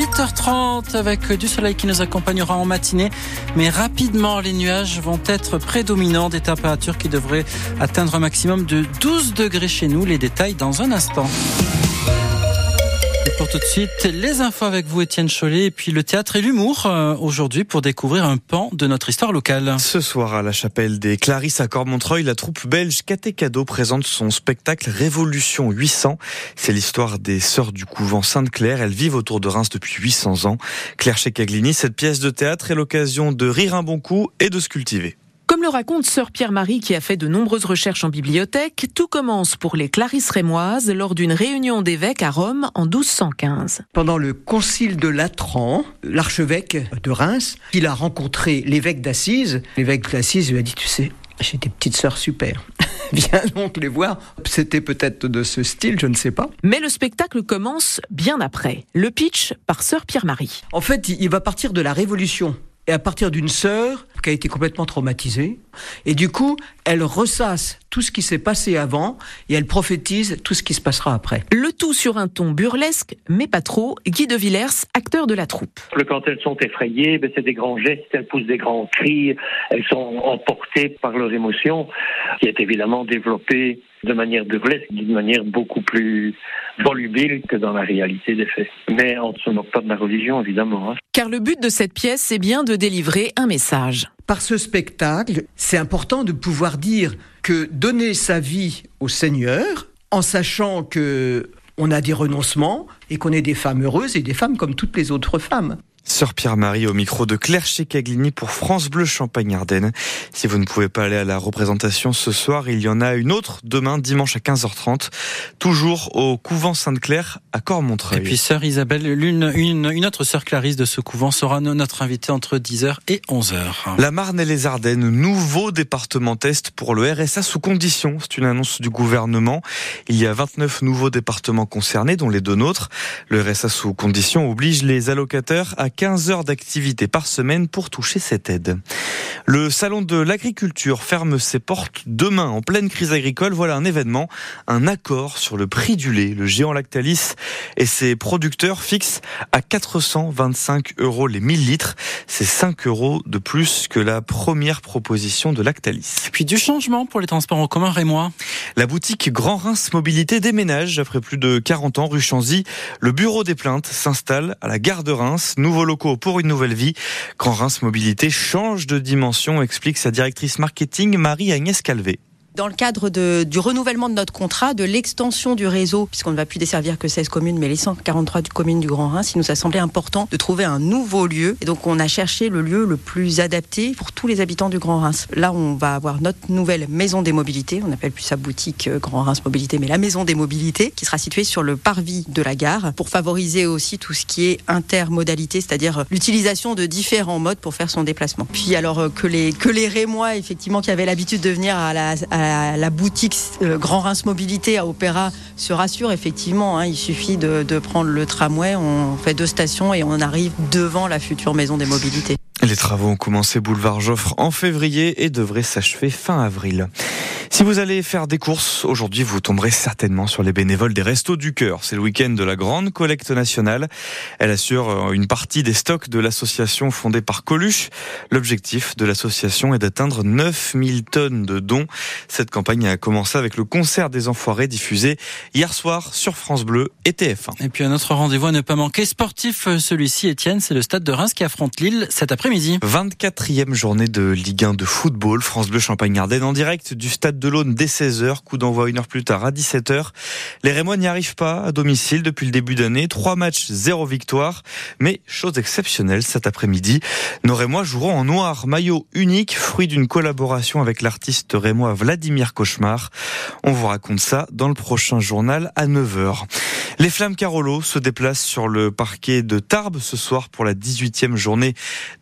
8h30 avec du soleil qui nous accompagnera en matinée. Mais rapidement, les nuages vont être prédominants des températures qui devraient atteindre un maximum de 12 degrés chez nous. Les détails dans un instant. Et pour tout de suite, les infos avec vous, Étienne Chollet, et puis le théâtre et l'humour euh, aujourd'hui pour découvrir un pan de notre histoire locale. Ce soir, à la chapelle des Clarisses à Cormontreuil, la troupe belge Catécado présente son spectacle Révolution 800. C'est l'histoire des sœurs du couvent Sainte-Claire. Elles vivent autour de Reims depuis 800 ans. Claire Checaglini, cette pièce de théâtre est l'occasion de rire un bon coup et de se cultiver. Raconte sœur Pierre-Marie qui a fait de nombreuses recherches en bibliothèque, tout commence pour les Clarisses rémoises lors d'une réunion d'évêques à Rome en 1215. Pendant le concile de Latran, l'archevêque de Reims, il a rencontré l'évêque d'Assise. L'évêque d'Assise lui a dit, tu sais, j'ai des petites sœurs super. Viens donc les voir. C'était peut-être de ce style, je ne sais pas. Mais le spectacle commence bien après. Le pitch par sœur Pierre-Marie. En fait, il va partir de la Révolution et à partir d'une sœur qui a été complètement traumatisée. Et du coup, elle ressasse tout ce qui s'est passé avant et elle prophétise tout ce qui se passera après. Le tout sur un ton burlesque, mais pas trop. Guy de Villers, acteur de la troupe. Quand elles sont effrayées, ben, c'est des grands gestes, elles poussent des grands cris, elles sont emportées par leur émotion, qui est évidemment développée de manière burlesque, d'une manière beaucoup plus volubile que dans la réalité des faits. Mais on ne se moque pas de la religion, évidemment. Hein. Car le but de cette pièce, c'est bien de délivrer un message. Par ce spectacle, c'est important de pouvoir dire que donner sa vie au Seigneur, en sachant que on a des renoncements et qu'on est des femmes heureuses et des femmes comme toutes les autres femmes. Sœur Pierre-Marie au micro de Claire Checaglini pour France Bleu Champagne-Ardenne. Si vous ne pouvez pas aller à la représentation ce soir, il y en a une autre demain, dimanche à 15h30, toujours au couvent Sainte-Claire à Cormontreuil. Et puis sœur Isabelle, une, une, autre sœur Clarisse de ce couvent sera notre invitée entre 10h et 11h. La Marne et les Ardennes, nouveau département test pour le RSA sous condition. C'est une annonce du gouvernement. Il y a 29 nouveaux départements concernés, dont les deux nôtres. Le RSA sous condition oblige les allocataires à 15 heures d'activité par semaine pour toucher cette aide. Le salon de l'agriculture ferme ses portes demain en pleine crise agricole. Voilà un événement, un accord sur le prix du lait. Le géant Lactalis et ses producteurs fixent à 425 euros les 1000 litres. C'est 5 euros de plus que la première proposition de Lactalis. Et puis du changement pour les transports en commun, Rémois. La boutique Grand Reims Mobilité déménage après plus de 40 ans rue Chanzy. Le bureau des plaintes s'installe à la gare de Reims. Nouveaux locaux pour une nouvelle vie. Grand Reims Mobilité change de dimension, explique sa directrice marketing Marie-Agnès Calvé dans le cadre de, du renouvellement de notre contrat, de l'extension du réseau, puisqu'on ne va plus desservir que 16 communes, mais les 143 communes du Grand Reims, il nous a semblé important de trouver un nouveau lieu. Et donc, on a cherché le lieu le plus adapté pour tous les habitants du Grand Reims. Là, on va avoir notre nouvelle maison des mobilités. On n'appelle plus sa boutique euh, Grand Reims Mobilité, mais la maison des mobilités, qui sera située sur le parvis de la gare, pour favoriser aussi tout ce qui est intermodalité, c'est-à-dire l'utilisation de différents modes pour faire son déplacement. Puis, alors euh, que les, que les Rémois, effectivement, qui avaient l'habitude de venir à la, à la, boutique euh, Grand Reims Mobilité à Opéra se rassure effectivement. Hein, il suffit de, de prendre le tramway, on fait deux stations et on arrive devant la future maison des mobilités. Les travaux ont commencé boulevard Joffre en février et devraient s'achever fin avril. Si vous allez faire des courses, aujourd'hui vous tomberez certainement sur les bénévoles des Restos du Cœur. C'est le week-end de la grande collecte nationale. Elle assure euh, une partie des stocks de l'association fondée par Coluche. L'objectif de l'association est d'atteindre 9000 tonnes de dons. Cette campagne a commencé avec le concert des Enfoirés diffusé hier soir sur France Bleu et TF1. Et puis un autre rendez-vous à ne pas manquer, sportif euh, celui-ci, Étienne, c'est le stade de Reims qui affronte Lille cet après-midi. 24e journée de Ligue 1 de football. France Bleu Champagne-Ardenne en direct du stade de l'Aune dès 16h. Coup d'envoi une heure plus tard à 17h. Les Rémois n'y arrivent pas à domicile depuis le début d'année. Trois matchs, zéro victoire. Mais chose exceptionnelle cet après-midi. Nos Rémois joueront en noir. Maillot unique, fruit d'une collaboration avec l'artiste rémois Vladimir Cauchemar. On vous raconte ça dans le prochain journal à 9h. Les Flammes Carolo se déplacent sur le parquet de Tarbes ce soir pour la 18e journée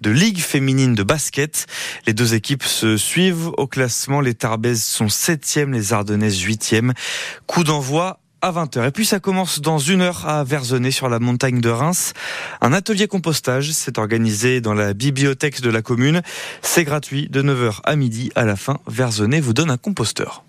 de Ligue féminine de basket. Les deux équipes se suivent au classement. Les Tarbaises sont 7e, les Ardennaises 8e. Coup d'envoi à 20h. Et puis ça commence dans une heure à Verzenay sur la montagne de Reims. Un atelier compostage s'est organisé dans la bibliothèque de la commune. C'est gratuit de 9h à midi. À la fin, Verzenay vous donne un composteur.